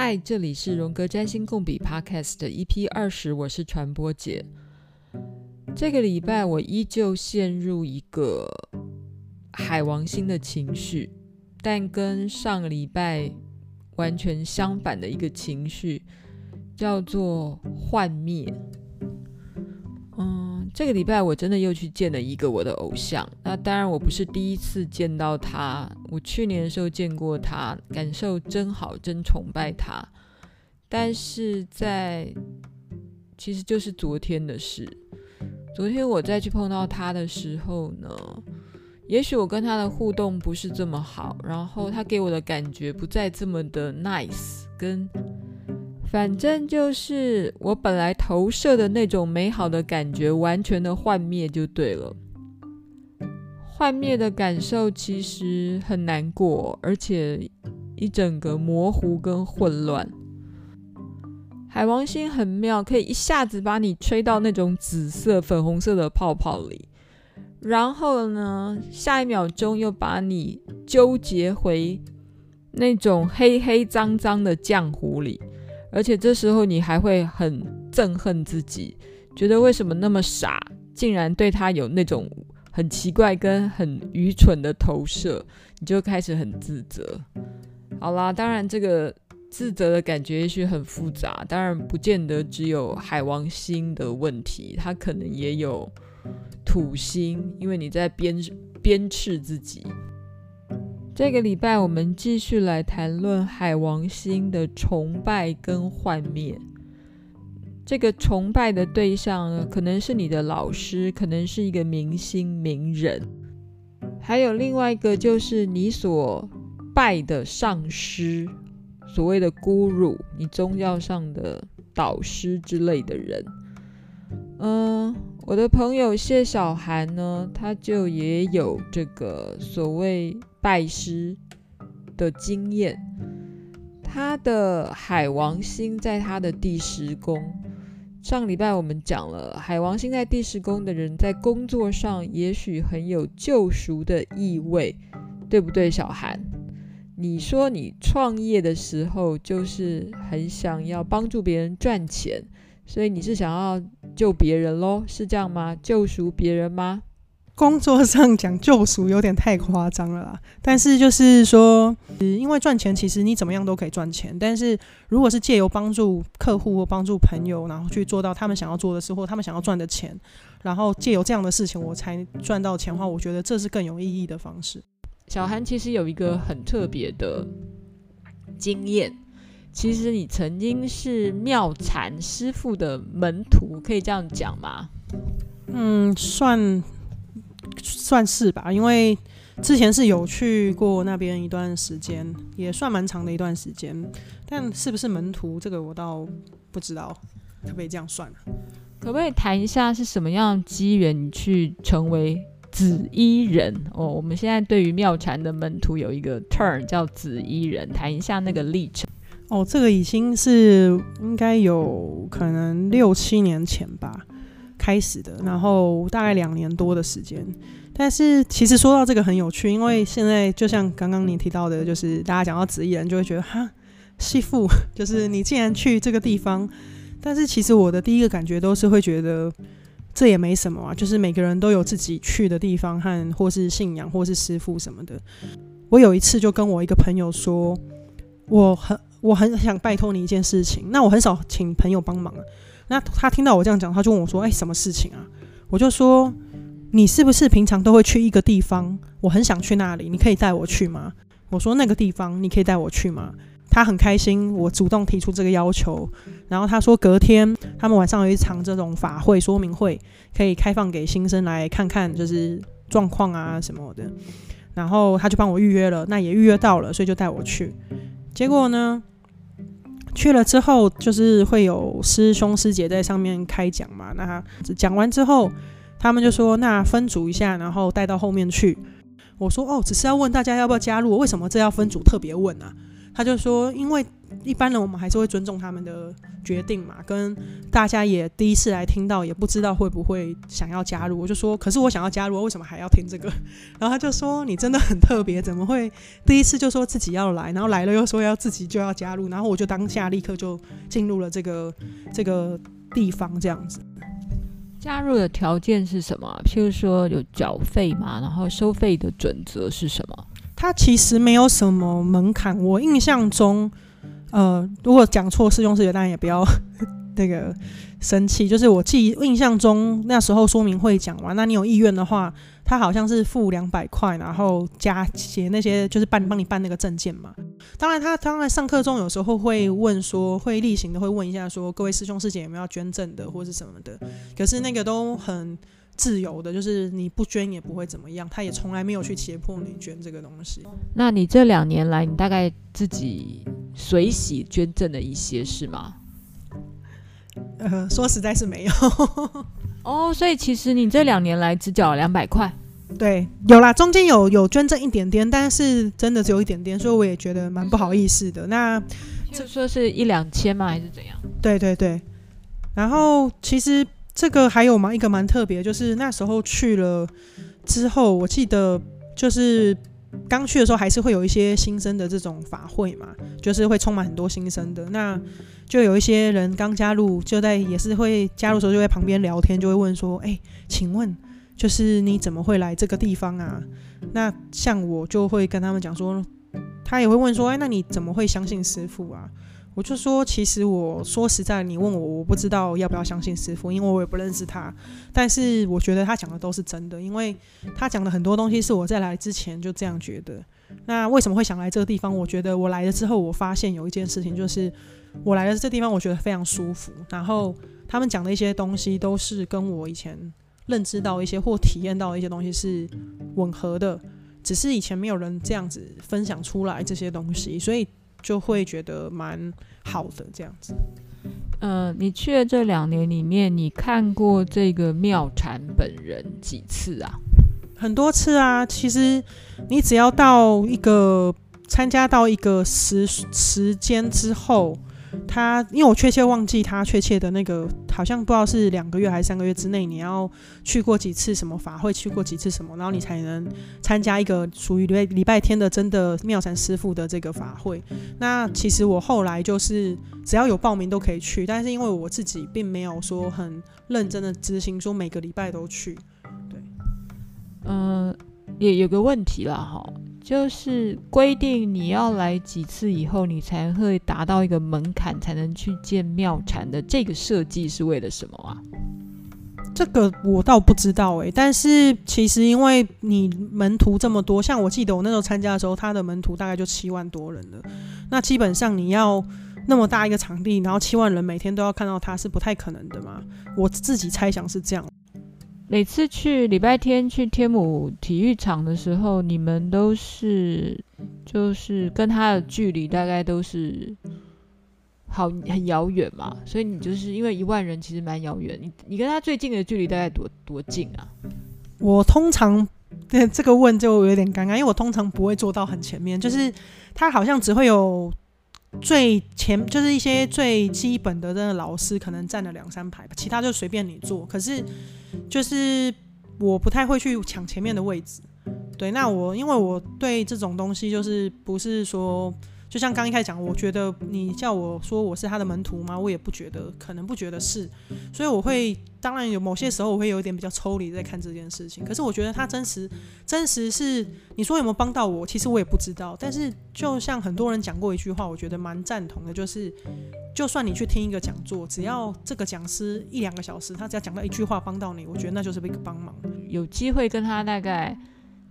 嗨，这里是荣格占星共笔 Podcast 的 EP 二十，我是传播姐。这个礼拜我依旧陷入一个海王星的情绪，但跟上个礼拜完全相反的一个情绪，叫做幻灭。嗯，这个礼拜我真的又去见了一个我的偶像。那当然，我不是第一次见到他，我去年的时候见过他，感受真好，真崇拜他。但是在其实就是昨天的事。昨天我再去碰到他的时候呢，也许我跟他的互动不是这么好，然后他给我的感觉不再这么的 nice，跟。反正就是我本来投射的那种美好的感觉，完全的幻灭就对了。幻灭的感受其实很难过，而且一整个模糊跟混乱。海王星很妙，可以一下子把你吹到那种紫色、粉红色的泡泡里，然后呢，下一秒钟又把你纠结回那种黑黑脏脏的浆糊里。而且这时候你还会很憎恨自己，觉得为什么那么傻，竟然对他有那种很奇怪跟很愚蠢的投射，你就开始很自责。好啦，当然这个自责的感觉也许很复杂，当然不见得只有海王星的问题，它可能也有土星，因为你在鞭鞭笞自己。这个礼拜，我们继续来谈论海王星的崇拜跟幻灭。这个崇拜的对象呢，可能是你的老师，可能是一个明星名人，还有另外一个就是你所拜的上师，所谓的 guru，你宗教上的导师之类的人。嗯，我的朋友谢小涵呢，他就也有这个所谓。拜师的经验，他的海王星在他的第十宫。上礼拜我们讲了，海王星在第十宫的人，在工作上也许很有救赎的意味，对不对，小韩？你说你创业的时候，就是很想要帮助别人赚钱，所以你是想要救别人喽？是这样吗？救赎别人吗？工作上讲救赎有点太夸张了啦，但是就是说，因为赚钱其实你怎么样都可以赚钱，但是如果是借由帮助客户或帮助朋友，然后去做到他们想要做的事或他们想要赚的钱，然后借由这样的事情我才赚到钱的话，我觉得这是更有意义的方式。小韩其实有一个很特别的经验，其实你曾经是妙禅师傅的门徒，可以这样讲吗？嗯，算。算是吧，因为之前是有去过那边一段时间，也算蛮长的一段时间。但是不是门徒，这个我倒不知道，可不可以这样算？可不可以谈一下是什么样机缘，你去成为紫衣人？哦，我们现在对于妙禅的门徒有一个 turn 叫紫衣人，谈一下那个历程。哦，这个已经是应该有可能六七年前吧。开始的，然后大概两年多的时间。但是其实说到这个很有趣，因为现在就像刚刚你提到的，就是大家讲到紫衣人，就会觉得哈，师父，就是你竟然去这个地方。但是其实我的第一个感觉都是会觉得这也没什么啊，就是每个人都有自己去的地方和或是信仰或是师傅什么的。我有一次就跟我一个朋友说，我很我很想拜托你一件事情。那我很少请朋友帮忙啊。那他听到我这样讲，他就问我说：“哎、什么事情啊？”我就说：“你是不是平常都会去一个地方？我很想去那里，你可以带我去吗？”我说：“那个地方你可以带我去吗？”他很开心，我主动提出这个要求。然后他说：“隔天他们晚上有一场这种法会说明会，可以开放给新生来看看，就是状况啊什么的。”然后他就帮我预约了，那也预约到了，所以就带我去。结果呢？去了之后，就是会有师兄师姐在上面开讲嘛。那讲完之后，他们就说：“那分组一下，然后带到后面去。”我说：“哦，只是要问大家要不要加入，为什么这要分组特别问啊？”他就说，因为一般人我们还是会尊重他们的决定嘛，跟大家也第一次来听到，也不知道会不会想要加入。我就说，可是我想要加入，为什么还要听这个？然后他就说，你真的很特别，怎么会第一次就说自己要来，然后来了又说要自己就要加入？然后我就当下立刻就进入了这个这个地方，这样子。加入的条件是什么？譬如说有缴费嘛，然后收费的准则是什么？它其实没有什么门槛。我印象中，呃，如果讲错是用词，当然也不要 那个生气。就是我记印象中那时候说明会讲完，那你有意愿的话，他好像是付两百块，然后加写那些就是办帮你办那个证件嘛。当然，他当然上课中有时候会问说，会例行的会问一下说，各位师兄师姐有没有要捐赠的或是什么的。可是那个都很自由的，就是你不捐也不会怎么样，他也从来没有去胁迫你捐这个东西。那你这两年来，你大概自己随喜捐赠了一些是吗？呃，说实在是没有。哦，所以其实你这两年来只缴了两百块。对，有啦，中间有有捐赠一点点，但是真的只有一点点，所以我也觉得蛮不好意思的。那就说是一两千吗？还是怎样？对对对。然后其实这个还有吗一个蛮特别，就是那时候去了之后，我记得就是刚去的时候还是会有一些新生的这种法会嘛，就是会充满很多新生的。那就有一些人刚加入，就在也是会加入的时候就在旁边聊天，就会问说：“哎，请问？”就是你怎么会来这个地方啊？那像我就会跟他们讲说，他也会问说，哎，那你怎么会相信师父啊？我就说，其实我说实在，你问我，我不知道要不要相信师傅，因为我也不认识他。但是我觉得他讲的都是真的，因为他讲的很多东西是我在来之前就这样觉得。那为什么会想来这个地方？我觉得我来了之后，我发现有一件事情，就是我来了这地方，我觉得非常舒服。然后他们讲的一些东西都是跟我以前。认知到一些或体验到的一些东西是吻合的，只是以前没有人这样子分享出来这些东西，所以就会觉得蛮好的这样子。嗯、呃，你去了这两年里面，你看过这个妙禅本人几次啊？很多次啊。其实你只要到一个参加到一个时时间之后。他因为我确切忘记他确切的那个，好像不知道是两个月还是三个月之内，你要去过几次什么法会，去过几次什么，然后你才能参加一个属于礼礼拜天的真的妙禅师傅的这个法会。那其实我后来就是只要有报名都可以去，但是因为我自己并没有说很认真的执行，说每个礼拜都去。对，嗯、也有个问题了哈。就是规定你要来几次以后，你才会达到一个门槛，才能去见妙禅的。这个设计是为了什么啊？这个我倒不知道诶、但是其实因为你门徒这么多，像我记得我那时候参加的时候，他的门徒大概就七万多人了。那基本上你要那么大一个场地，然后七万人每天都要看到他，是不太可能的嘛。我自己猜想是这样。每次去礼拜天去天母体育场的时候，你们都是就是跟他的距离大概都是好很遥远嘛，所以你就是因为一万人其实蛮遥远，你你跟他最近的距离大概多多近啊？我通常对 这个问就有点尴尬，因为我通常不会坐到很前面，就是他好像只会有最前，就是一些最基本的那个老师可能占了两三排吧，其他就随便你坐，可是。就是我不太会去抢前面的位置，对，那我因为我对这种东西就是不是说。就像刚一开始讲，我觉得你叫我说我是他的门徒吗？我也不觉得，可能不觉得是，所以我会，当然有某些时候我会有一点比较抽离在看这件事情。可是我觉得他真实，真实是你说有没有帮到我？其实我也不知道。但是就像很多人讲过一句话，我觉得蛮赞同的，就是就算你去听一个讲座，只要这个讲师一两个小时，他只要讲到一句话帮到你，我觉得那就是一个帮忙。有机会跟他大概。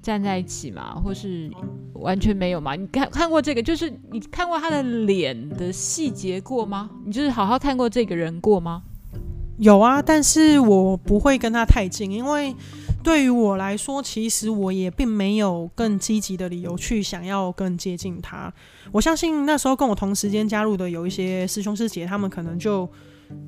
站在一起嘛，或是完全没有嘛？你看看过这个，就是你看过他的脸的细节过吗？你就是好好看过这个人过吗？有啊，但是我不会跟他太近，因为对于我来说，其实我也并没有更积极的理由去想要更接近他。我相信那时候跟我同时间加入的有一些师兄师姐，他们可能就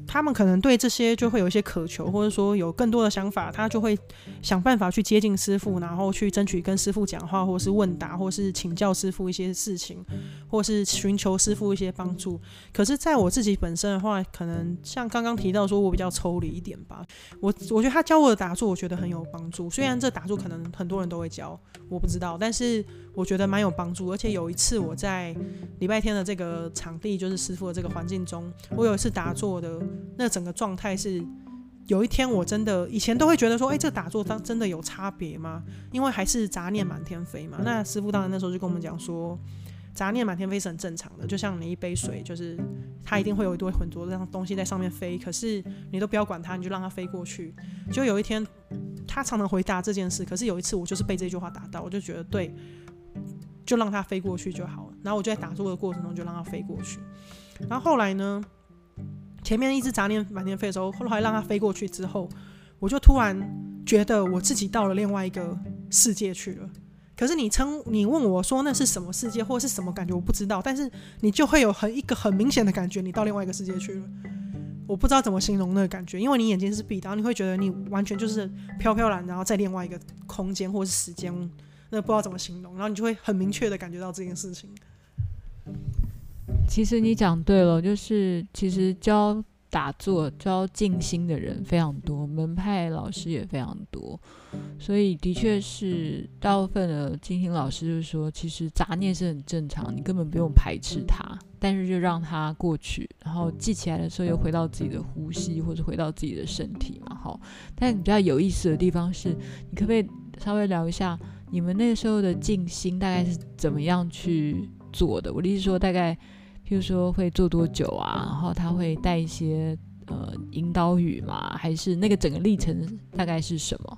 他们可能对这些就会有一些渴求，或者说有更多的想法，他就会想办法去接近师傅，然后去争取跟师傅讲话，或是问答，或是请教师傅一些事情，或是寻求师傅一些帮助。可是，在我自己本身的话，可能像刚刚提到说，我比较抽离一点吧。我我觉得他教我的打坐，我觉得很有帮助。虽然这打坐可能很多人都会教，我不知道，但是我觉得蛮有帮助。而且有一次我在礼拜天的这个场地，就是师傅的这个环境中，我有一次打坐的。那整个状态是，有一天我真的以前都会觉得说，哎、欸，这打坐当真的有差别吗？因为还是杂念满天飞嘛。那师傅当然那时候就跟我们讲说，杂念满天飞是很正常的，就像你一杯水，就是它一定会有一堆浑浊的东西在上面飞，可是你都不要管它，你就让它飞过去。就有一天，他常常回答这件事，可是有一次我就是被这句话打到，我就觉得对，就让它飞过去就好了。然后我就在打坐的过程中就让它飞过去。然后后来呢？前面一直杂念满天飞的时候，后来让它飞过去之后，我就突然觉得我自己到了另外一个世界去了。可是你称你问我说那是什么世界或是什么感觉，我不知道。但是你就会有很一个很明显的感觉，你到另外一个世界去了。我不知道怎么形容那个感觉，因为你眼睛是闭的，你会觉得你完全就是飘飘然，然后在另外一个空间或是时间，那不知道怎么形容，然后你就会很明确的感觉到这件事情。其实你讲对了，就是其实教打坐、教静心的人非常多，门派老师也非常多，所以的确是大部分的静心老师就是说，其实杂念是很正常，你根本不用排斥它，但是就让它过去，然后记起来的时候又回到自己的呼吸或者回到自己的身体嘛，好。但比较有意思的地方是，你可不可以稍微聊一下你们那时候的静心大概是怎么样去做的？我的意思说大概。譬如说会做多久啊？然后他会带一些呃引导语吗？还是那个整个历程大概是什么？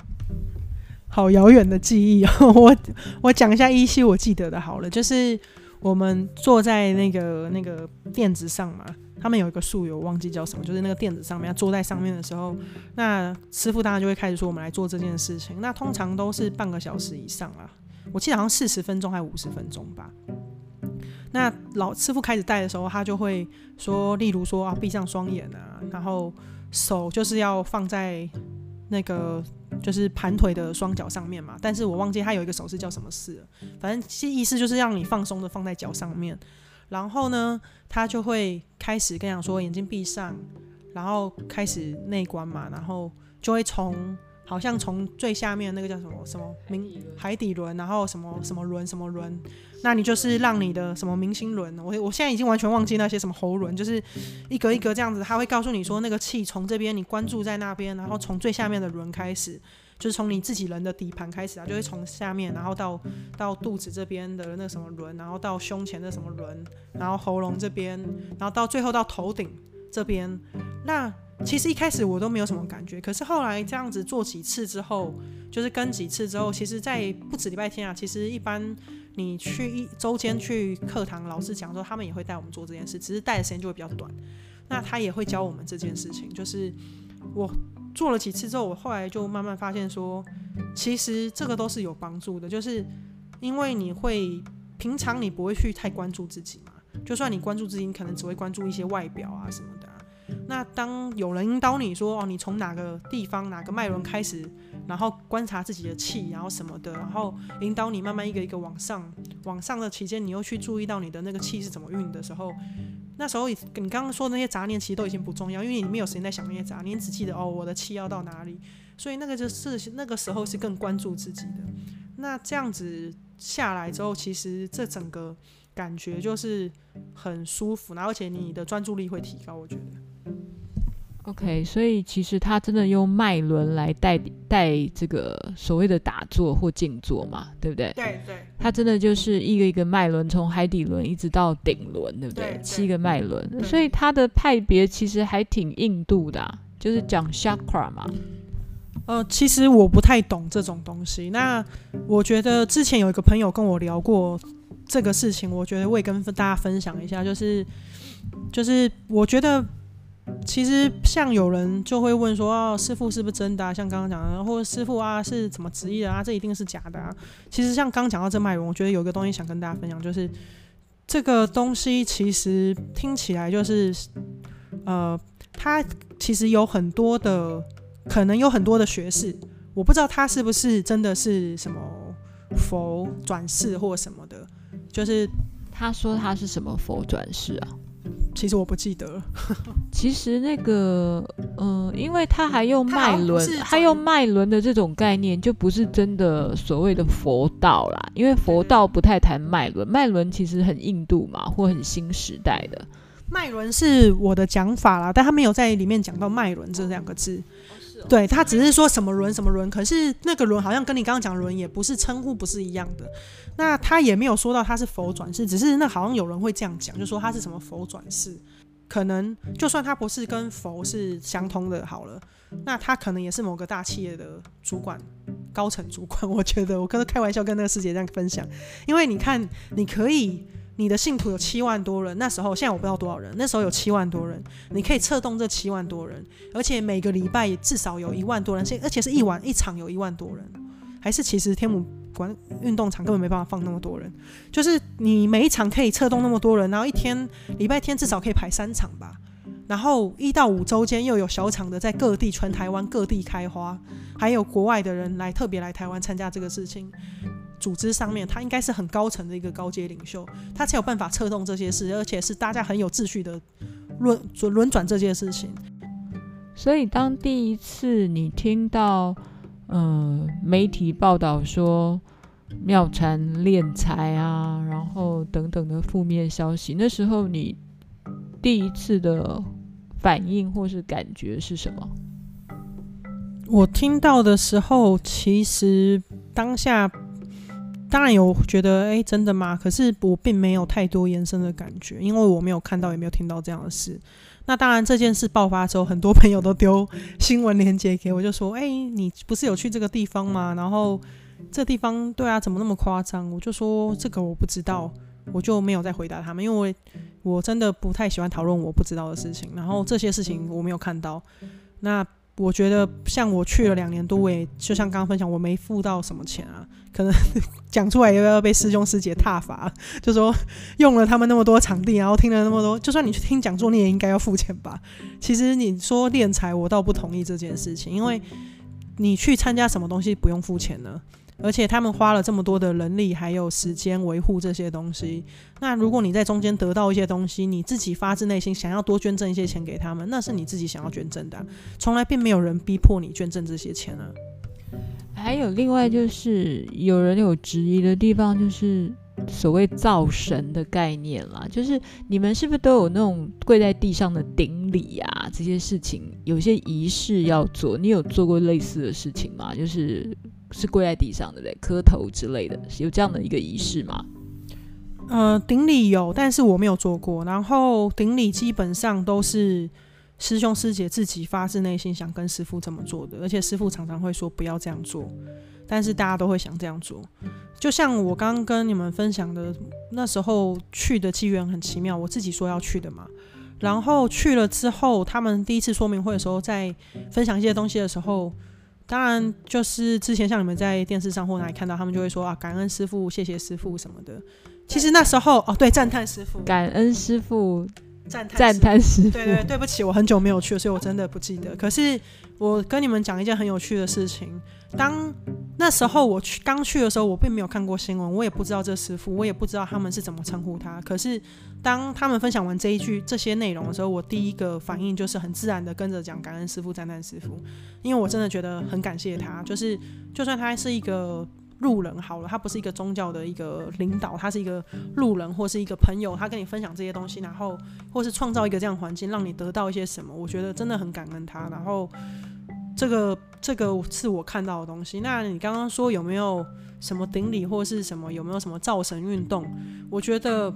好遥远的记忆哦！我我讲一下依稀我记得的好了，就是我们坐在那个那个垫子上嘛，他们有一个术语我忘记叫什么，就是那个垫子上面坐在上面的时候，那师傅当然就会开始说我们来做这件事情。那通常都是半个小时以上啊，我记得好像四十分钟还五十分钟吧。那老师傅开始带的时候，他就会说，例如说啊，闭上双眼啊，然后手就是要放在那个就是盘腿的双脚上面嘛。但是我忘记他有一个手势叫什么事，反正其意思就是让你放松的放在脚上面。然后呢，他就会开始跟你讲说，眼睛闭上，然后开始内观嘛，然后就会从。好像从最下面那个叫什么什么明海底轮，然后什么什么轮什么轮，那你就是让你的什么明星轮，我我现在已经完全忘记那些什么喉轮，就是一格一格这样子，他会告诉你说那个气从这边你关注在那边，然后从最下面的轮开始，就是从你自己人的底盘开始啊，就会从下面然后到到肚子这边的那什么轮，然后到胸前的什么轮，然后喉咙这边，然后到最后到头顶这边，那。其实一开始我都没有什么感觉，可是后来这样子做几次之后，就是跟几次之后，其实，在不止礼拜天啊，其实一般你去一周间去课堂，老师讲的时候，他们也会带我们做这件事，只是带的时间就会比较短。那他也会教我们这件事情，就是我做了几次之后，我后来就慢慢发现说，其实这个都是有帮助的，就是因为你会平常你不会去太关注自己嘛，就算你关注自己，你可能只会关注一些外表啊什么的。那当有人引导你说哦，你从哪个地方哪个脉轮开始，然后观察自己的气，然后什么的，然后引导你慢慢一个一个往上，往上的期间，你又去注意到你的那个气是怎么运的时候，那时候你刚刚说那些杂念其实都已经不重要，因为你没有时间在想那些杂念，只记得哦，我的气要到哪里，所以那个就是那个时候是更关注自己的。那这样子下来之后，其实这整个感觉就是很舒服，然后而且你的专注力会提高，我觉得。OK，所以其实他真的用脉轮来带带这个所谓的打坐或静坐嘛，对不对？对对。他真的就是一个一个脉轮，从海底轮一直到顶轮，对不对？对对，七个脉轮，所以他的派别其实还挺印度的啊，就是讲 chakra 嘛。呃，其实我不太懂这种东西。那我觉得之前有一个朋友跟我聊过这个事情，我觉得我也跟大家分享一下，就是就是我觉得。其实像有人就会问说，哦，师傅是不是真的啊？像刚刚讲的，或者师傅啊是怎么职业的啊？这一定是假的啊？其实像刚讲到这脉轮，我觉得有个东西想跟大家分享，就是这个东西其实听起来就是，呃，他其实有很多的，可能有很多的学士，我不知道他是不是真的是什么佛转世或什么的，就是他说他是什么佛转世啊？其实我不记得了。其实那个，嗯、呃，因为他还用脉轮，他用脉轮的这种概念，就不是真的所谓的佛道啦。因为佛道不太谈脉轮，脉轮其实很印度嘛，或很新时代的。脉轮是我的讲法啦，但他没有在里面讲到脉轮这两个字。对，他只是说什么轮什么轮，可是那个轮好像跟你刚刚讲的轮也不是称呼不是一样的。那他也没有说到他是佛转世，只是那好像有人会这样讲，就说他是什么佛转世。可能就算他不是跟佛是相通的，好了，那他可能也是某个大企业的主管、高层主管。我觉得我刚才开玩笑跟那个师姐这样分享，因为你看，你可以。你的信徒有七万多人，那时候现在我不知道多少人，那时候有七万多人，你可以策动这七万多人，而且每个礼拜至少有一万多人，而且是一晚一场有一万多人，还是其实天母馆运动场根本没办法放那么多人，就是你每一场可以策动那么多人，然后一天礼拜天至少可以排三场吧，然后一到五周间又有小场的在各地全台湾各地开花，还有国外的人来特别来台湾参加这个事情。组织上面，他应该是很高层的一个高阶领袖，他才有办法策动这些事，而且是大家很有秩序的轮轮转这件事情。所以，当第一次你听到，嗯、呃，媒体报道说妙禅敛财啊，然后等等的负面消息，那时候你第一次的反应或是感觉是什么？我听到的时候，其实当下。当然有觉得，哎，真的吗？可是我并没有太多延伸的感觉，因为我没有看到，也没有听到这样的事。那当然，这件事爆发之后，很多朋友都丢新闻链接给我，就说，哎，你不是有去这个地方吗？然后这地方，对啊，怎么那么夸张？我就说这个我不知道，我就没有再回答他们，因为我真的不太喜欢讨论我不知道的事情。然后这些事情我没有看到，那。我觉得像我去了两年多，我也就像刚刚分享，我没付到什么钱啊，可能 讲出来又要被师兄师姐踏伐，就说用了他们那么多场地，然后听了那么多，就算你去听讲座，你也应该要付钱吧？其实你说敛财，我倒不同意这件事情，因为你去参加什么东西不用付钱呢？而且他们花了这么多的人力还有时间维护这些东西，那如果你在中间得到一些东西，你自己发自内心想要多捐赠一些钱给他们，那是你自己想要捐赠的啊，从来并没有人逼迫你捐赠这些钱啊。还有另外就是有人有质疑的地方，就是所谓造神的概念啦，就是你们是不是都有那种跪在地上的顶礼啊？这些事情有些仪式要做，你有做过类似的事情吗？就是。是跪在地上的，对，磕头之类的，有这样的一个仪式吗？呃，顶礼有，但是我没有做过。然后顶礼基本上都是师兄师姐自己发自内心想跟师傅这么做的，而且师傅常常会说不要这样做，但是大家都会想这样做。就像我刚刚跟你们分享的，那时候去的机缘很奇妙，我自己说要去的嘛。然后去了之后，他们第一次说明会的时候，在分享一些东西的时候。当然，就是之前像你们在电视上或哪里看到，他们就会说啊，感恩师傅，谢谢师傅什么的。其实那时候哦，对，赞叹师傅，感恩师父，赞赞叹师傅。对对，对不起，我很久没有去了，所以我真的不记得。可是我跟你们讲一件很有趣的事情。当那时候我去刚去的时候，我并没有看过新闻，我也不知道这师傅，我也不知道他们是怎么称呼他。可是当他们分享完这一句这些内容的时候，我第一个反应就是很自然的跟着讲感恩师傅、赞叹师傅，因为我真的觉得很感谢他。就是就算他是一个路人好了，他不是一个宗教的一个领导，他是一个路人或是一个朋友，他跟你分享这些东西，然后或是创造一个这样环境，让你得到一些什么，我觉得真的很感恩他。然后。这个这个是我看到的东西。那你刚刚说有没有什么顶礼或是什么？有没有什么造神运动？我觉得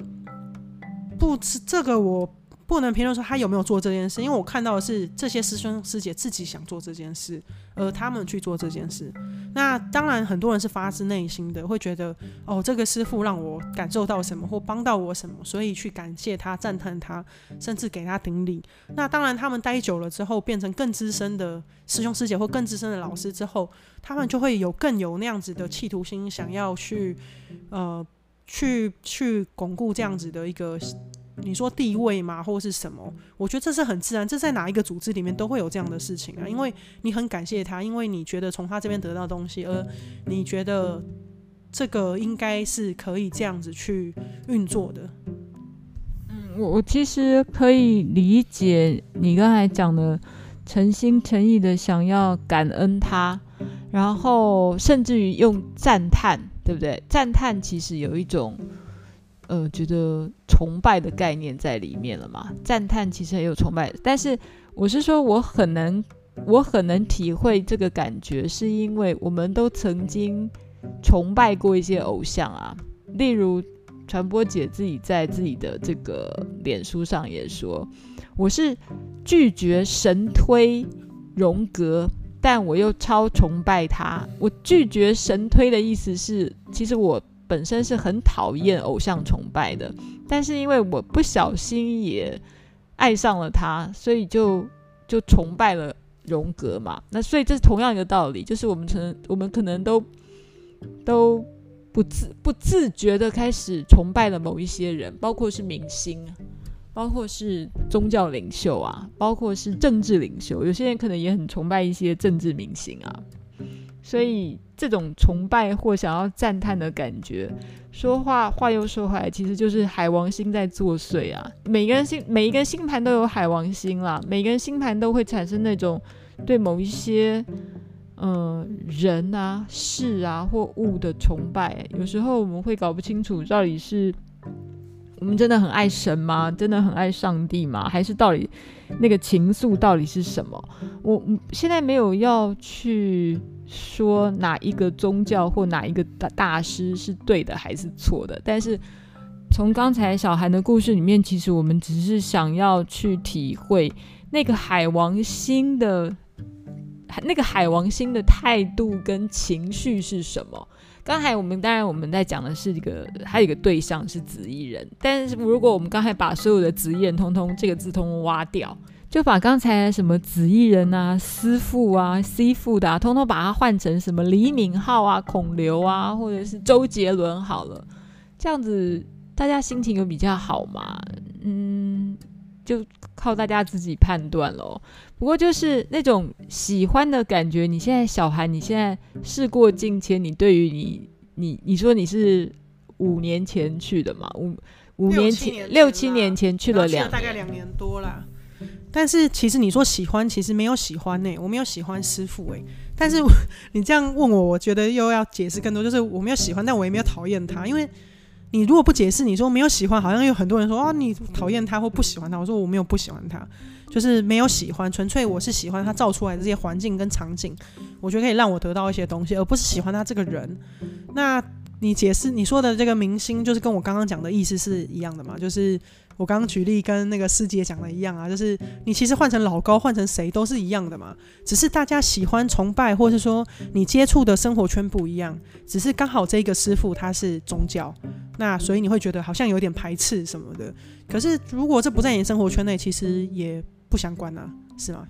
不，这个我。不能评论说他有没有做这件事，因为我看到的是这些师兄师姐自己想做这件事，而他们去做这件事。那当然，很多人是发自内心的，会觉得哦，这个师傅让我感受到什么或帮到我什么，所以去感谢他、赞叹他，甚至给他顶礼。那当然，他们待久了之后，变成更资深的师兄师姐或更资深的老师之后，他们就会有更有那样子的企图心，想要去呃去去巩固这样子的一个。你说地位嘛，或是什么？我觉得这是很自然，这在哪一个组织里面都会有这样的事情啊。因为你很感谢他，因为你觉得从他这边得到东西，而你觉得这个应该是可以这样子去运作的。嗯，我我其实可以理解你刚才讲的，诚心诚意的想要感恩他，然后甚至于用赞叹，对不对？赞叹其实有一种。呃，觉得崇拜的概念在里面了嘛？赞叹其实很有崇拜，但是我是说，我很能，我很能体会这个感觉，是因为我们都曾经崇拜过一些偶像啊。例如，传播姐自己在自己的这个脸书上也说，我是拒绝神推荣格，但我又超崇拜他。我拒绝神推的意思是，其实我。本身是很讨厌偶像崇拜的，但是因为我不小心也爱上了他，所以就就崇拜了荣格嘛。那所以这是同样一个道理，就是我们可能我们可能都都不自不自觉的开始崇拜了某一些人，包括是明星，包括是宗教领袖啊，包括是政治领袖。有些人可能也很崇拜一些政治明星啊。所以这种崇拜或想要赞叹的感觉，说话话又说回来，其实就是海王星在作祟啊。每个人星每一个星盘都有海王星啦，每个人星盘都会产生那种对某一些嗯、呃、人啊、事啊或物的崇拜。有时候我们会搞不清楚，到底是我们真的很爱神吗？真的很爱上帝吗？还是到底那个情愫到底是什么？我现在没有要去。说哪一个宗教或哪一个大大师是对的还是错的？但是从刚才小韩的故事里面，其实我们只是想要去体会那个海王星的那个海王星的态度跟情绪是什么。刚才我们当然我们在讲的是一个还有一个对象是紫衣人，但是如果我们刚才把所有的紫衣人通通这个字通通挖掉。就把刚才什么紫衣人啊、师傅啊、师傅的啊，通通把它换成什么李敏镐啊、孔刘啊，或者是周杰伦好了，这样子大家心情有比较好嘛？嗯，就靠大家自己判断喽。不过就是那种喜欢的感觉，你现在小孩，你现在事过境迁，你对于你你你说你是五年前去的嘛？五五年前六七年前去了两，大概两年多啦。但是其实你说喜欢，其实没有喜欢呢、欸，我没有喜欢师傅诶、欸。但是你这样问我，我觉得又要解释更多，就是我没有喜欢，但我也没有讨厌他。因为你如果不解释，你说没有喜欢，好像有很多人说啊，你讨厌他或不喜欢他。我说我没有不喜欢他，就是没有喜欢，纯粹我是喜欢他造出来的这些环境跟场景，我觉得可以让我得到一些东西，而不是喜欢他这个人。那你解释你说的这个明星，就是跟我刚刚讲的意思是一样的嘛？就是。我刚刚举例跟那个师姐讲的一样啊，就是你其实换成老高，换成谁都是一样的嘛，只是大家喜欢崇拜，或是说你接触的生活圈不一样，只是刚好这个师傅他是宗教，那所以你会觉得好像有点排斥什么的。可是如果这不在你生活圈内，其实也不相关啊，是吗？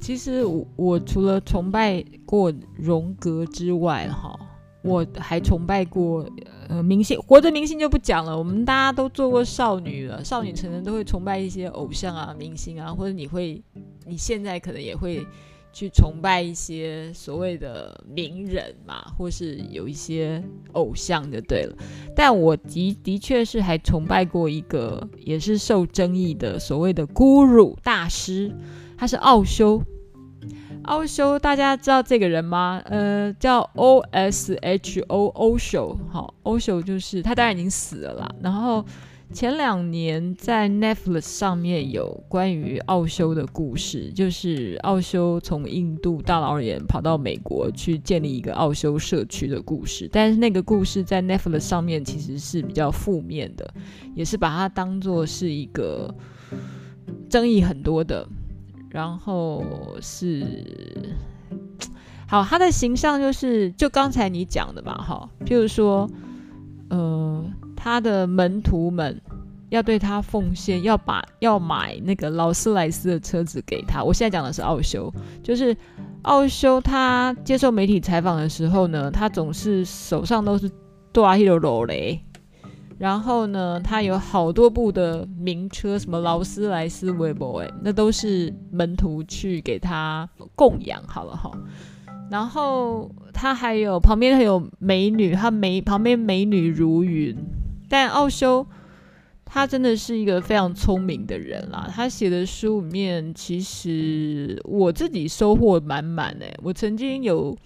其实我我除了崇拜过荣格之外，哈。我还崇拜过呃明星，活着明星就不讲了。我们大家都做过少女了，少女成人都会崇拜一些偶像啊、明星啊，或者你会，你现在可能也会去崇拜一些所谓的名人嘛，或是有一些偶像就对了。但我的的确是还崇拜过一个也是受争议的所谓的 Guru 大师，他是奥修。奥修，大家知道这个人吗？呃，叫 O S H O Osho，好，Osho 就是他，当然已经死了啦。然后前两年在 Netflix 上面有关于奥修的故事，就是奥修从印度大老远跑到美国去建立一个奥修社区的故事。但是那个故事在 Netflix 上面其实是比较负面的，也是把它当做是一个争议很多的。然后是好，他的形象就是就刚才你讲的嘛，哈，譬如说，呃，他的门徒们要对他奉献，要把要买那个劳斯莱斯的车子给他。我现在讲的是奥修，就是奥修，他接受媒体采访的时候呢，他总是手上都是多阿希罗罗雷，然后呢，他有好多部的名车，什么劳斯莱斯、韦伯，哎，那都是门徒去给他供养好了哈。然后他还有旁边还有美女，他美旁边美女如云。但奥修他真的是一个非常聪明的人啦，他写的书里面其实我自己收获满满哎。我曾经有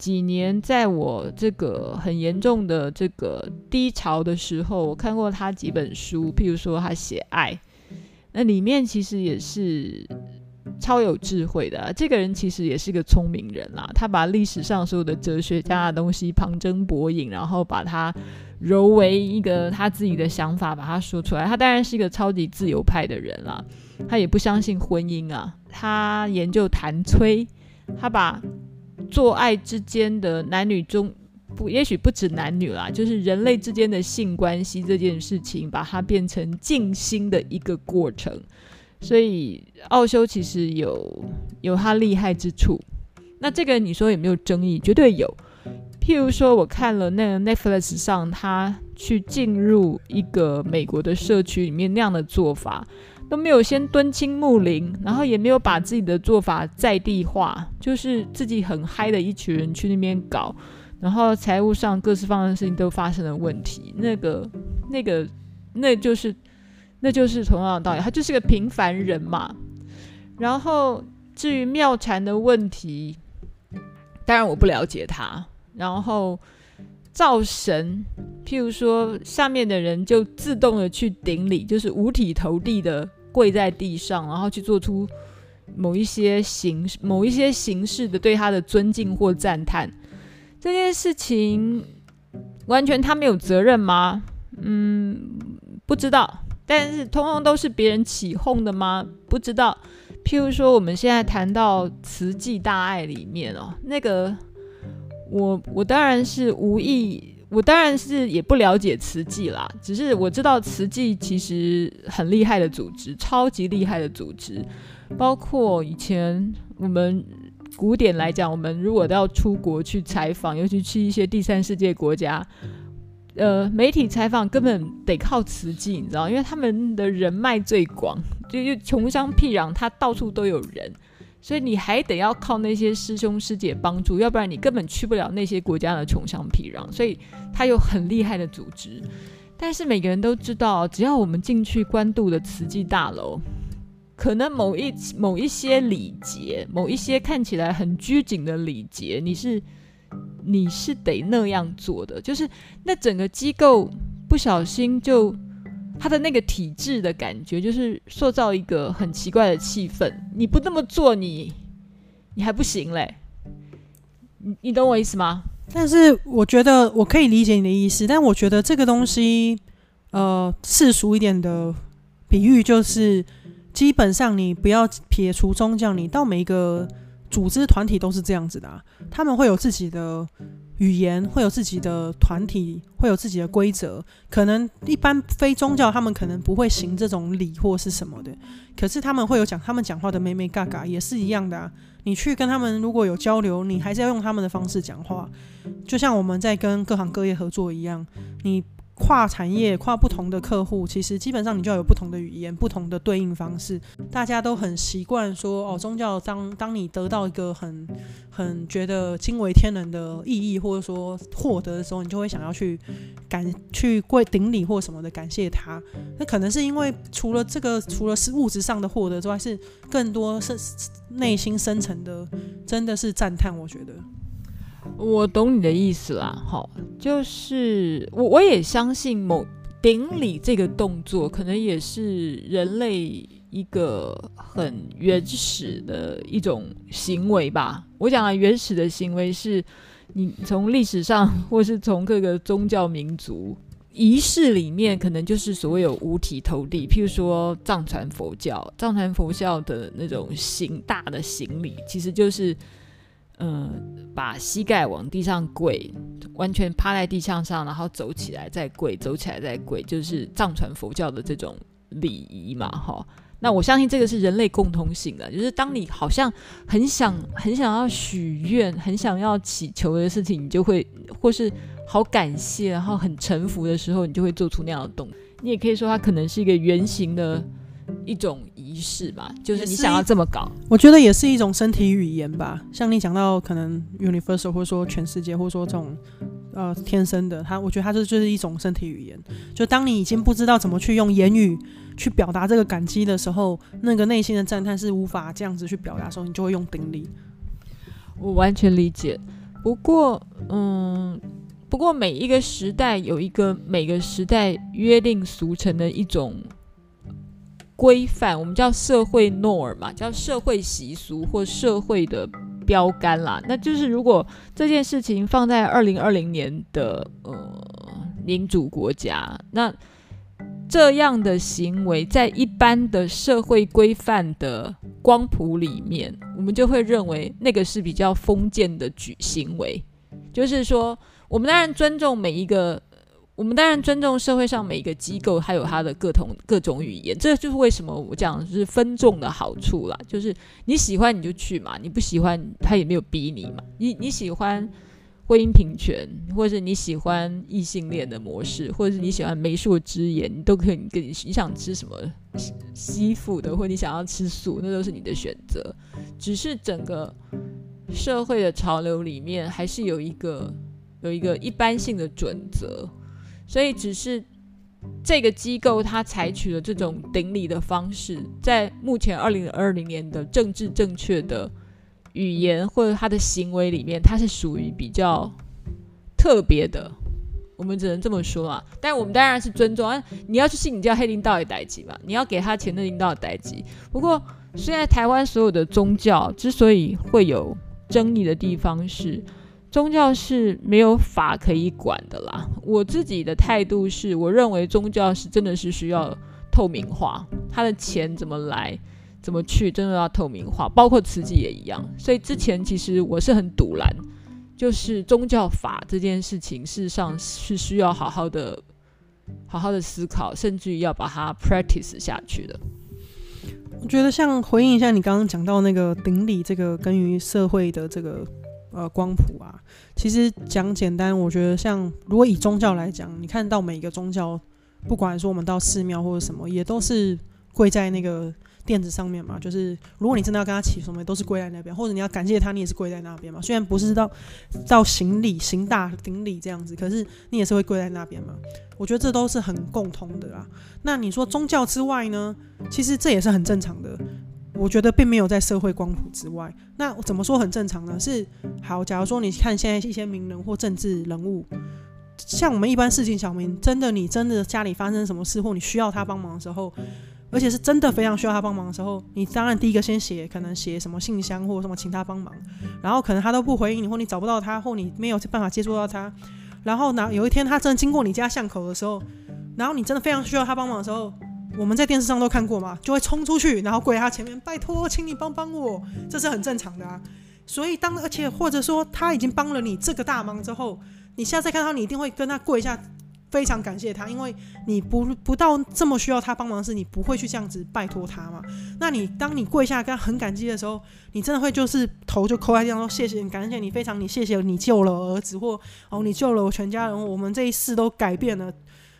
几年在我这个很严重的这个低潮的时候，我看过他几本书，譬如说他写爱，那里面其实也是。超有智慧的，这个人其实也是个聪明人啦。他把历史上所有的哲学家的东西旁征博引，然后把它揉为一个他自己的想法，把它说出来。他当然是一个超级自由派的人啦。他也不相信婚姻啊。他研究谭崔，他把做爱之间的男女中不，也许不止男女啦，就是人类之间的性关系这件事情，把它变成静心的一个过程。所以奥修其实有有他厉害之处，那这个你说有没有争议？绝对有。譬如说，我看了那个 Netflix 上他去进入一个美国的社区里面那样的做法，都没有先敦亲睦邻，然后也没有把自己的做法在地化，就是自己很嗨的一群人去那边搞，然后财务上各式各样的事情都发生了问题。那个、那个、那就是。那就是同样的道理，他就是个平凡人嘛。然后至于妙禅的问题，当然我不了解他。然后造神，譬如说下面的人就自动的去顶礼，就是五体投地的跪在地上，然后去做出某一些形某一些形式的对他的尊敬或赞叹。这件事情完全他没有责任吗？嗯，不知道。但是，通通都是别人起哄的吗？不知道。譬如说，我们现在谈到《慈济大爱》里面哦，那个我我当然是无意，我当然是也不了解慈济啦。只是我知道慈济其实很厉害的组织，超级厉害的组织。包括以前我们古典来讲，我们如果都要出国去采访，尤其去一些第三世界国家。呃，媒体采访根本得靠慈济，你知道，因为他们的人脉最广，就就穷乡僻壤，他到处都有人，所以你还得要靠那些师兄师姐帮助，要不然你根本去不了那些国家的穷乡僻壤。所以他有很厉害的组织，但是每个人都知道，只要我们进去官渡的慈济大楼，可能某一某一些礼节，某一些看起来很拘谨的礼节，你是。你是得那样做的，就是那整个机构不小心就他的那个体制的感觉，就是塑造一个很奇怪的气氛。你不这么做，你你还不行嘞。你你懂我意思吗？但是我觉得我可以理解你的意思，但我觉得这个东西，呃，世俗一点的比喻就是，基本上你不要撇除宗教，你到每一个。组织团体都是这样子的，他们会有自己的语言，会有自己的团体，会有自己的规则。可能一般非宗教，他们可能不会行这种礼或是什么的，可是他们会有讲他们讲话的眉眉嘎嘎，也是一样的啊。你去跟他们如果有交流，你还是要用他们的方式讲话，就像我们在跟各行各业合作一样，你。跨产业、跨不同的客户，其实基本上你就要有不同的语言、不同的对应方式。大家都很习惯说哦，宗教当当你得到一个很很觉得惊为天人的意义，或者说获得的时候，你就会想要去感去跪顶礼或什么的感谢他。那可能是因为除了这个，除了是物质上的获得之外，是更多是内心深层的，真的是赞叹。我觉得。我懂你的意思啦，好，就是我我也相信某顶礼这个动作，可能也是人类一个很原始的一种行为吧。我讲的原始的行为，是你从历史上，或是从各个宗教民族仪式里面，可能就是所谓有五体投地。譬如说藏传佛教，藏传佛教的那种行大的行礼，其实就是。嗯，把膝盖往地上跪，完全趴在地上上，然后走起来再跪，走起来再跪，就是藏传佛教的这种礼仪嘛，哈。那我相信这个是人类共通性的，就是当你好像很想、很想要许愿、很想要祈求的事情，你就会或是好感谢，然后很臣服的时候，你就会做出那样的动作。你也可以说它可能是一个圆形的一种仪式吧，就是你想要这么搞。我觉得也是一种身体语言吧，像你讲到可能 universal 或者说全世界，或者说这种。呃，天生的，他我觉得他这就是一种身体语言。就当你已经不知道怎么去用言语去表达这个感激的时候，那个内心的赞叹是无法这样子去表达的时候，你就会用顶礼。我完全理解。不过，嗯，不过每一个时代有一个每个时代约定俗成的一种规范，我们叫社会 norm 嘛，叫社会习俗或社会的。标杆啦，那就是如果这件事情放在二零二零年的呃民主国家，那这样的行为在一般的社会规范的光谱里面，我们就会认为那个是比较封建的举行为，就是说，我们当然尊重每一个。我们当然尊重社会上每一个机构，还有它的各种各种语言，这就是为什么我讲是分众的好处啦。就是你喜欢你就去嘛，你不喜欢他也没有逼你嘛。你你喜欢婚姻平权，或者是你喜欢异性恋的模式，或者是你喜欢媒妁之言，你都可以跟你你想吃什么西服的，或者你想要吃素，那都是你的选择。只是整个社会的潮流里面，还是有一个有一个一般性的准则。所以，只是这个机构它采取了这种顶礼的方式，在目前二零二零年的政治正确的语言或者他的行为里面，它是属于比较特别的。我们只能这么说啊。但我们当然是尊重啊。你要去信，你叫黑领导也代志嘛。你要给他钱的领导的代志。不过，现在台湾所有的宗教之所以会有争议的地方是。宗教是没有法可以管的啦。我自己的态度是，我认为宗教是真的是需要透明化，他的钱怎么来、怎么去，真的要透明化，包括慈济也一样。所以之前其实我是很赌烂，就是宗教法这件事情，事实上是需要好好的、好好的思考，甚至于要把它 practice 下去的。我觉得像回应一下你刚刚讲到那个顶礼，这个跟于社会的这个。呃，光谱啊，其实讲简单，我觉得像如果以宗教来讲，你看到每一个宗教，不管说我们到寺庙或者什么，也都是跪在那个垫子上面嘛。就是如果你真的要跟他祈什么，都是跪在那边，或者你要感谢他，你也是跪在那边嘛。虽然不是到到行礼、行大顶礼这样子，可是你也是会跪在那边嘛。我觉得这都是很共通的啦。那你说宗教之外呢？其实这也是很正常的。我觉得并没有在社会光谱之外，那怎么说很正常呢？是好，假如说你看现在一些名人或政治人物，像我们一般市井小民，真的你真的家里发生什么事或你需要他帮忙的时候，而且是真的非常需要他帮忙的时候，你当然第一个先写，可能写什么信箱或什么请他帮忙，然后可能他都不回应你，或你找不到他，或你没有办法接触到他，然后呢，有一天他真的经过你家巷口的时候，然后你真的非常需要他帮忙的时候。我们在电视上都看过嘛，就会冲出去，然后跪在他前面，拜托，请你帮帮我，这是很正常的啊。所以当而且或者说他已经帮了你这个大忙之后，你下次看到你一定会跟他跪下，非常感谢他，因为你不不到这么需要他帮忙的时，你不会去这样子拜托他嘛。那你当你跪下跟他很感激的时候，你真的会就是头就抠在地上说谢谢你，感谢你，非常你谢谢你救了我儿子或哦你救了我全家人，我们这一世都改变了。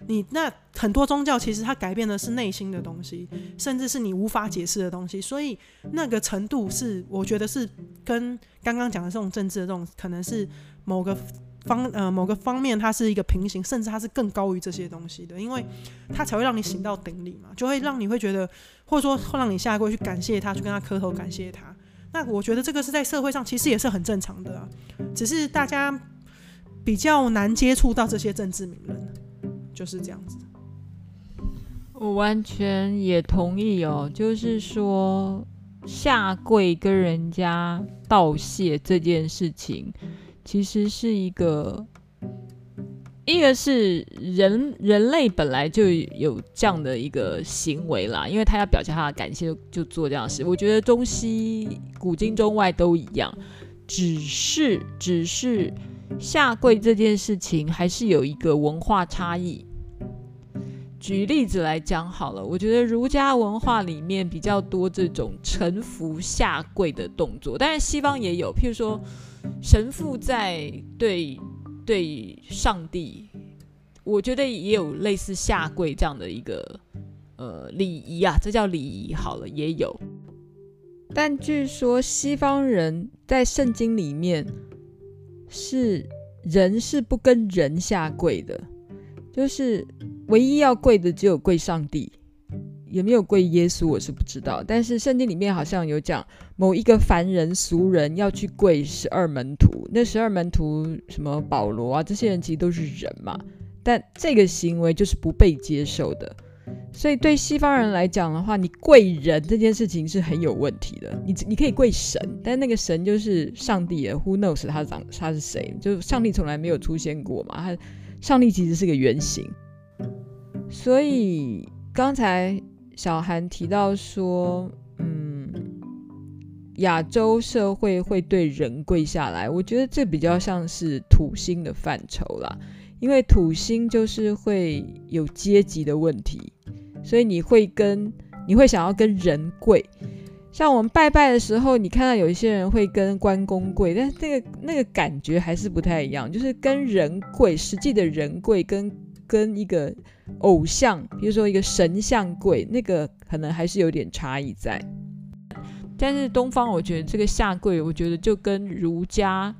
你那很多宗教其实它改变的是内心的东西，甚至是你无法解释的东西，所以那个程度是我觉得是跟刚刚讲的这种政治的这种可能是某个方呃某个方面它是一个平行，甚至它是更高于这些东西的，因为它才会让你行到顶礼嘛，就会让你会觉得或者说会让你下跪去感谢他，去跟他磕头感谢他。那我觉得这个是在社会上其实也是很正常的啊，只是大家比较难接触到这些政治名人。就是这样子，我完全也同意哦。就是说，下跪跟人家道谢这件事情，其实是一个，一个是人人类本来就有这样的一个行为啦，因为他要表现他的感谢就，就做这样的事。我觉得中西古今中外都一样，只是只是下跪这件事情还是有一个文化差异。举例子来讲好了，我觉得儒家文化里面比较多这种臣服下跪的动作，但是西方也有，譬如说神父在对对上帝，我觉得也有类似下跪这样的一个呃礼仪啊，这叫礼仪好了，也有。但据说西方人在圣经里面是人是不跟人下跪的，就是。唯一要跪的只有跪上帝，有没有跪耶稣我是不知道。但是圣经里面好像有讲某一个凡人俗人要去跪十二门徒，那十二门徒什么保罗啊，这些人其实都是人嘛，但这个行为就是不被接受的。所以对西方人来讲的话，你跪人这件事情是很有问题的。你你可以跪神，但那个神就是上帝，Who knows 他长他是谁？就是上帝从来没有出现过嘛，他上帝其实是个原型。所以刚才小韩提到说，嗯，亚洲社会会对人跪下来，我觉得这比较像是土星的范畴啦，因为土星就是会有阶级的问题，所以你会跟你会想要跟人跪，像我们拜拜的时候，你看到有一些人会跟关公跪，但那个那个感觉还是不太一样，就是跟人跪，实际的人跪跟。跟一个偶像，比如说一个神像跪，那个可能还是有点差异在。但是东方，我觉得这个下跪，我觉得就跟儒家，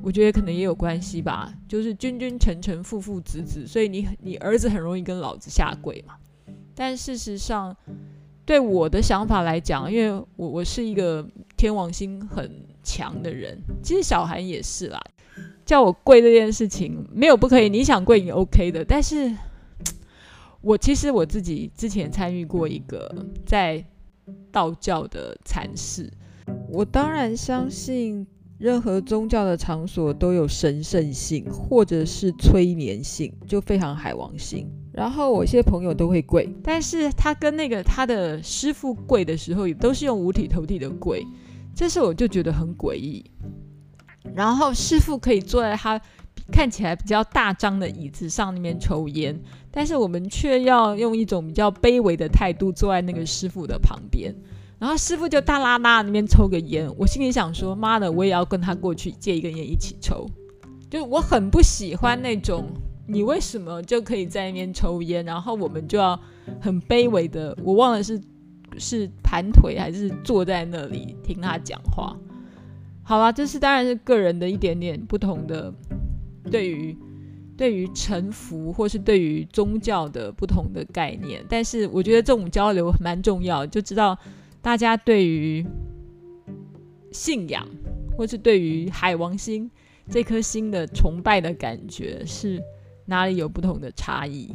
我觉得可能也有关系吧。就是君君臣臣，父父子子，所以你你儿子很容易跟老子下跪嘛。但事实上，对我的想法来讲，因为我我是一个天王星很强的人，其实小韩也是啦。叫我跪这件事情没有不可以，你想跪也 OK 的。但是，我其实我自己之前参与过一个在道教的禅室，我当然相信任何宗教的场所都有神圣性或者是催眠性，就非常海王星。然后我一些朋友都会跪，但是他跟那个他的师傅跪的时候，也都是用五体投地的跪，这时我就觉得很诡异。然后师傅可以坐在他看起来比较大张的椅子上那边抽烟，但是我们却要用一种比较卑微的态度坐在那个师傅的旁边。然后师傅就大剌剌那边抽个烟，我心里想说：妈的，我也要跟他过去借一根烟一起抽。就我很不喜欢那种，你为什么就可以在那边抽烟，然后我们就要很卑微的，我忘了是是盘腿还是坐在那里听他讲话。好啦，这是当然是个人的一点点不同的对于对于臣服或是对于宗教的不同的概念，但是我觉得这种交流蛮重要，就知道大家对于信仰或是对于海王星这颗星的崇拜的感觉是哪里有不同的差异。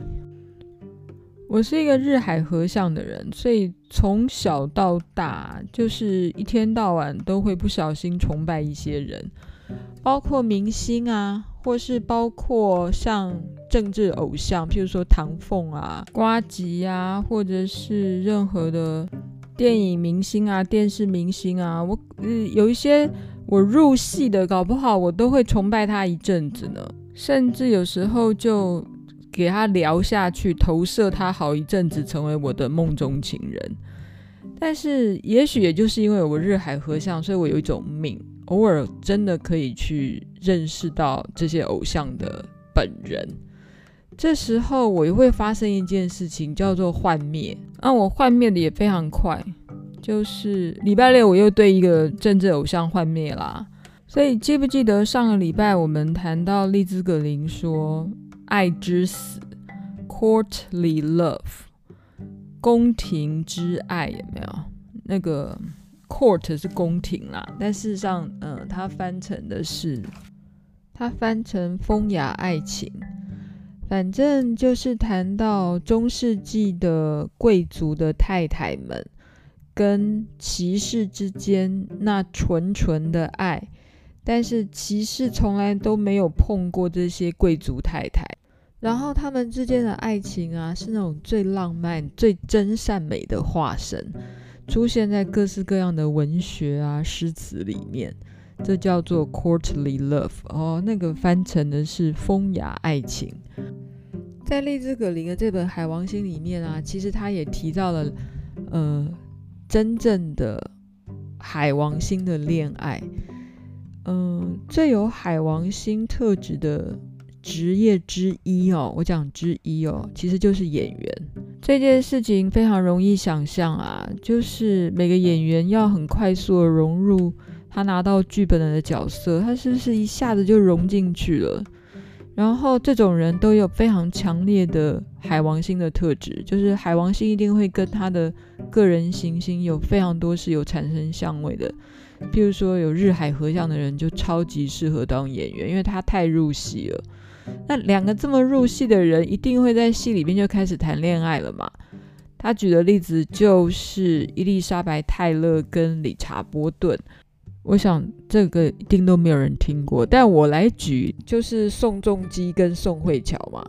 我是一个日海合相的人，所以从小到大就是一天到晚都会不小心崇拜一些人，包括明星啊，或是包括像政治偶像，譬如说唐凤啊、瓜吉啊，或者是任何的电影明星啊、电视明星啊，我嗯有一些我入戏的，搞不好我都会崇拜他一阵子呢，甚至有时候就。给他聊下去，投射他好一阵子，成为我的梦中情人。但是，也许也就是因为我日海合相，所以我有一种命，偶尔真的可以去认识到这些偶像的本人。这时候，我也会发生一件事情，叫做幻灭。那、啊、我幻灭的也非常快，就是礼拜六我又对一个政治偶像幻灭啦。所以，记不记得上个礼拜我们谈到利兹格林说？爱之死，courtly love，宫廷之爱有没有？那个 court 是宫廷啦，但事实上，嗯、它翻成的是，它翻成风雅爱情，反正就是谈到中世纪的贵族的太太们跟骑士之间那纯纯的爱。但是骑士从来都没有碰过这些贵族太太，然后他们之间的爱情啊，是那种最浪漫、最真善美的化身，出现在各式各样的文学啊、诗词里面，这叫做 courtly love 哦，那个翻成的是风雅爱情。在丽兹·葛林的这本《海王星》里面啊，其实他也提到了，呃，真正的海王星的恋爱。嗯、最有海王星特质的职业之一哦，我讲之一哦，其实就是演员。这件事情非常容易想象啊，就是每个演员要很快速的融入他拿到剧本的角色，他是不是一下子就融进去了？然后这种人都有非常强烈的海王星的特质，就是海王星一定会跟他的个人行星有非常多是有产生相位的。譬如说有日海合相的人就超级适合当演员，因为他太入戏了。那两个这么入戏的人，一定会在戏里面就开始谈恋爱了嘛？他举的例子就是伊丽莎白泰勒跟理查波顿。我想这个一定都没有人听过，但我来举，就是宋仲基跟宋慧乔嘛，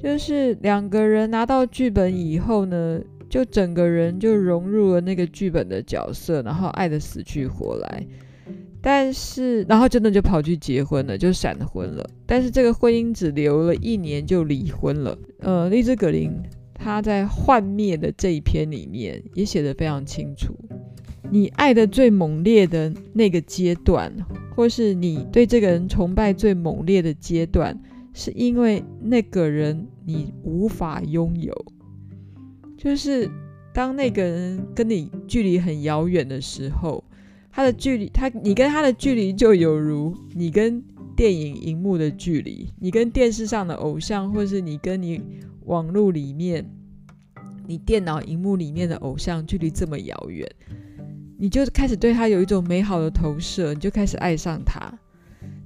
就是两个人拿到剧本以后呢，就整个人就融入了那个剧本的角色，然后爱得死去活来，但是然后真的就跑去结婚了，就闪婚了，但是这个婚姻只留了一年就离婚了。呃，丽兹·格林他在《幻灭》的这一篇里面也写得非常清楚。你爱的最猛烈的那个阶段，或是你对这个人崇拜最猛烈的阶段，是因为那个人你无法拥有。就是当那个人跟你距离很遥远的时候，他的距离，他你跟他的距离就有如你跟电影荧幕的距离，你跟电视上的偶像，或是你跟你网络里面、你电脑荧幕里面的偶像距离这么遥远。你就开始对他有一种美好的投射，你就开始爱上他。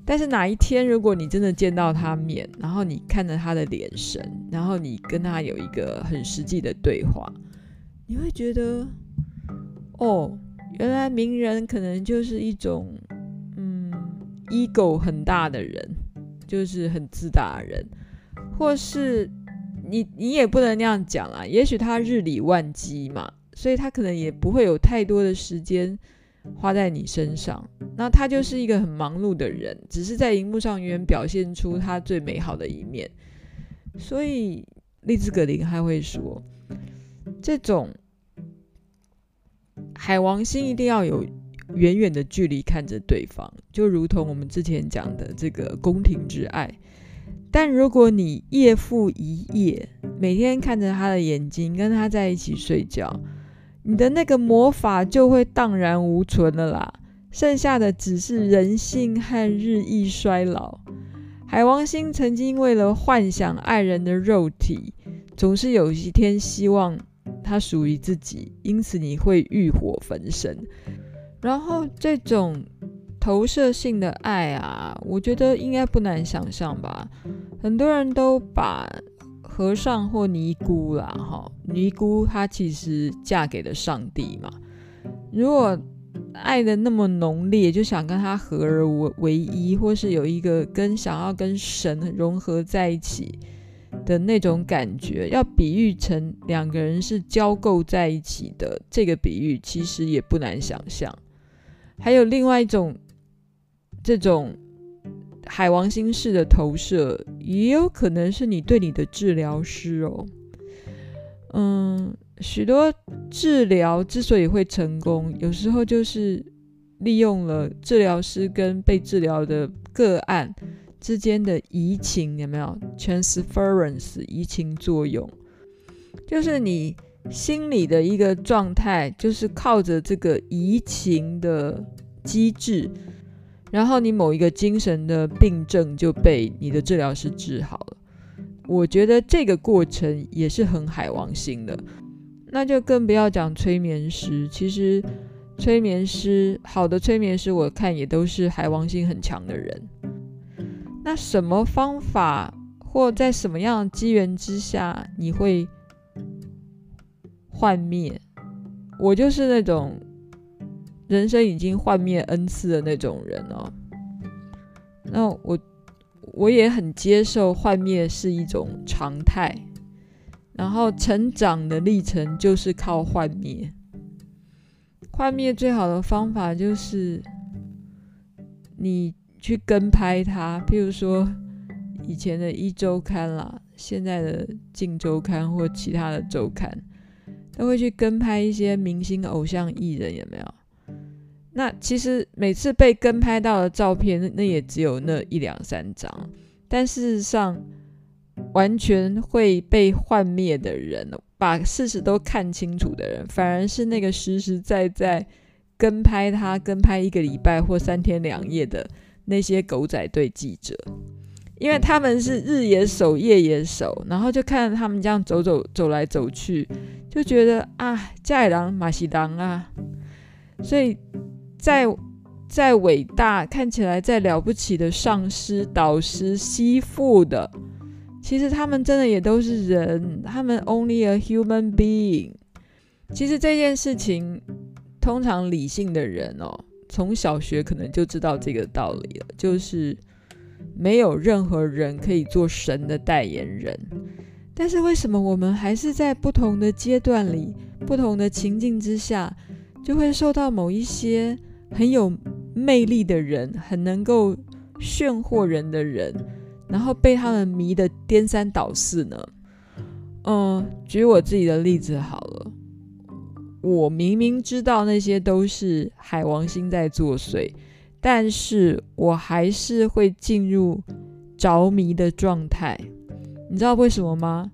但是哪一天，如果你真的见到他面，然后你看着他的眼神，然后你跟他有一个很实际的对话，你会觉得，哦，原来名人可能就是一种，嗯，ego 很大的人，就是很自大的人，或是你你也不能那样讲啊，也许他日理万机嘛。所以他可能也不会有太多的时间花在你身上，那他就是一个很忙碌的人，只是在荧幕上永远表现出他最美好的一面。所以丽兹·格林还会说，这种海王星一定要有远远的距离看着对方，就如同我们之前讲的这个宫廷之爱。但如果你夜复一夜，每天看着他的眼睛，跟他在一起睡觉。你的那个魔法就会荡然无存了啦，剩下的只是人性和日益衰老。海王星曾经为了幻想爱人的肉体，总是有一天希望它属于自己，因此你会欲火焚身。然后这种投射性的爱啊，我觉得应该不难想象吧？很多人都把。和尚或尼姑啦，哈，尼姑她其实嫁给了上帝嘛。如果爱的那么浓烈，就想跟他合而为一，或是有一个跟想要跟神融合在一起的那种感觉，要比喻成两个人是交构在一起的，这个比喻其实也不难想象。还有另外一种这种。海王星式的投射，也有可能是你对你的治疗师哦。嗯，许多治疗之所以会成功，有时候就是利用了治疗师跟被治疗的个案之间的移情，有没有？Transference 移情作用，就是你心里的一个状态，就是靠着这个移情的机制。然后你某一个精神的病症就被你的治疗师治好了，我觉得这个过程也是很海王星的，那就更不要讲催眠师。其实催眠师，好的催眠师，我看也都是海王星很强的人。那什么方法或在什么样的机缘之下你会幻灭？我就是那种。人生已经幻灭 n 次的那种人哦，那我我也很接受幻灭是一种常态，然后成长的历程就是靠幻灭。幻灭最好的方法就是你去跟拍它，譬如说以前的一周刊啦，现在的《镜周刊》或其他的周刊，都会去跟拍一些明星、偶像、艺人，有没有？那其实每次被跟拍到的照片，那也只有那一两三张。但事实上，完全会被幻灭的人，把事实都看清楚的人，反而是那个实实在在跟拍他、跟拍一个礼拜或三天两夜的那些狗仔队记者，因为他们是日也守、夜也守，然后就看着他们这样走走走来走去，就觉得啊，家里郎马西当啊，所以。再再伟大，看起来再了不起的上师、导师、师父的，其实他们真的也都是人，他们 only a human being。其实这件事情，通常理性的人哦，从小学可能就知道这个道理了，就是没有任何人可以做神的代言人。但是为什么我们还是在不同的阶段里、不同的情境之下，就会受到某一些很有魅力的人，很能够炫惑人的人，然后被他们迷得颠三倒四呢？嗯，举我自己的例子好了，我明明知道那些都是海王星在作祟，但是我还是会进入着迷的状态。你知道为什么吗？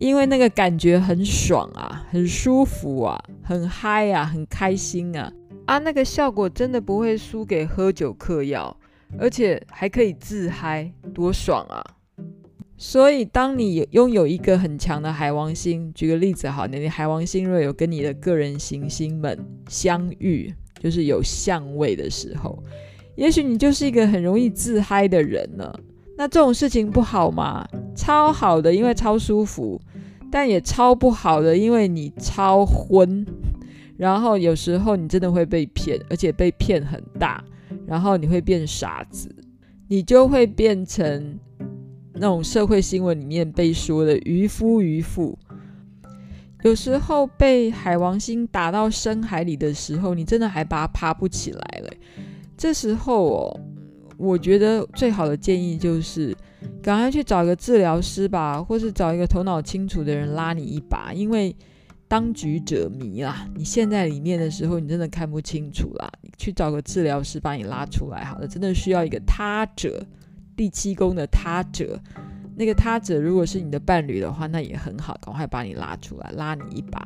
因为那个感觉很爽啊，很舒服啊，很嗨啊，很开心啊。啊，那个效果真的不会输给喝酒嗑药，而且还可以自嗨，多爽啊！所以，当你拥有一个很强的海王星，举个例子好，你的海王星若有跟你的个人行星们相遇，就是有相位的时候，也许你就是一个很容易自嗨的人呢。那这种事情不好吗？超好的，因为超舒服，但也超不好的，因为你超昏。然后有时候你真的会被骗，而且被骗很大，然后你会变傻子，你就会变成那种社会新闻里面被说的渔夫渔妇。有时候被海王星打到深海里的时候，你真的还把它爬不起来了。这时候哦，我觉得最好的建议就是赶快去找一个治疗师吧，或是找一个头脑清楚的人拉你一把，因为。当局者迷啦！你陷在里面的时候，你真的看不清楚啦。你去找个治疗师把你拉出来，好了，真的需要一个他者，第七宫的他者。那个他者如果是你的伴侣的话，那也很好，赶快把你拉出来，拉你一把。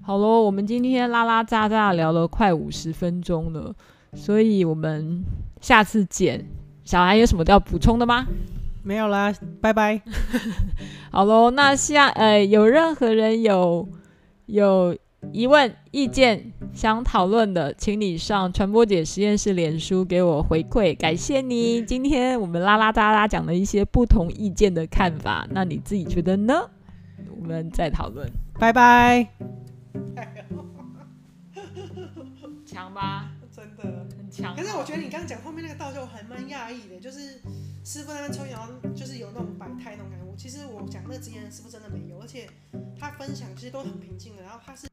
好喽，我们今天拉拉杂杂聊了快五十分钟了，所以我们下次见。小孩有什么要补充的吗？没有啦，拜拜。好喽，那下呃，有任何人有有疑问、意见想讨论的，请你上传播姐实验室脸书给我回馈，感谢你。今天我们拉拉杂杂讲了一些不同意见的看法，那你自己觉得呢？我们再讨论，拜拜。强吧？真的很强。可是我觉得你刚刚讲后面那个道就还蛮讶异的，就是。师傅那边抽烟，就是有那种百态那种感觉。其实我讲那个经验师傅真的没有，而且他分享其实都很平静的。然后他是。